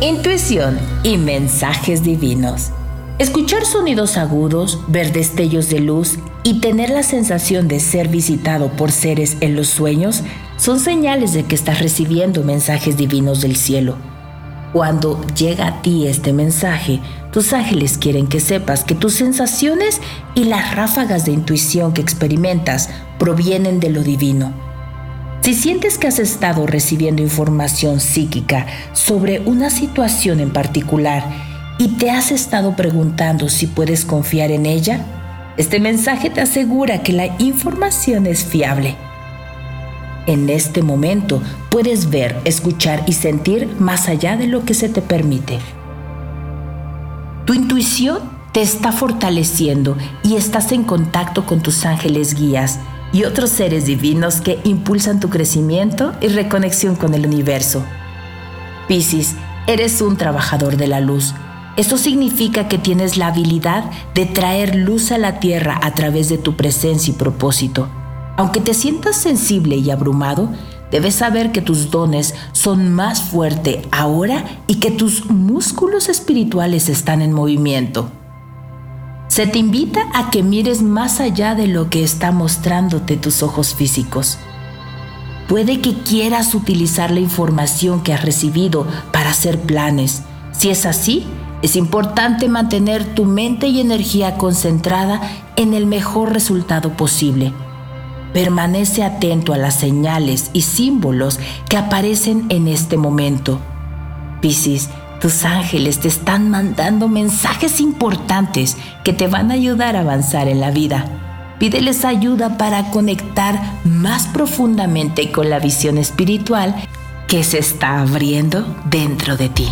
Intuición y mensajes divinos. Escuchar sonidos agudos, ver destellos de luz y tener la sensación de ser visitado por seres en los sueños son señales de que estás recibiendo mensajes divinos del cielo. Cuando llega a ti este mensaje, tus ángeles quieren que sepas que tus sensaciones y las ráfagas de intuición que experimentas provienen de lo divino. Si sientes que has estado recibiendo información psíquica sobre una situación en particular y te has estado preguntando si puedes confiar en ella, este mensaje te asegura que la información es fiable. En este momento puedes ver, escuchar y sentir más allá de lo que se te permite. Tu intuición te está fortaleciendo y estás en contacto con tus ángeles guías y otros seres divinos que impulsan tu crecimiento y reconexión con el universo. Piscis, eres un trabajador de la luz esto significa que tienes la habilidad de traer luz a la tierra a través de tu presencia y propósito. Aunque te sientas sensible y abrumado, debes saber que tus dones son más fuertes ahora y que tus músculos espirituales están en movimiento. Se te invita a que mires más allá de lo que está mostrándote tus ojos físicos. Puede que quieras utilizar la información que has recibido para hacer planes. Si es así, es importante mantener tu mente y energía concentrada en el mejor resultado posible. Permanece atento a las señales y símbolos que aparecen en este momento. Piscis, tus ángeles te están mandando mensajes importantes que te van a ayudar a avanzar en la vida. Pídeles ayuda para conectar más profundamente con la visión espiritual que se está abriendo dentro de ti.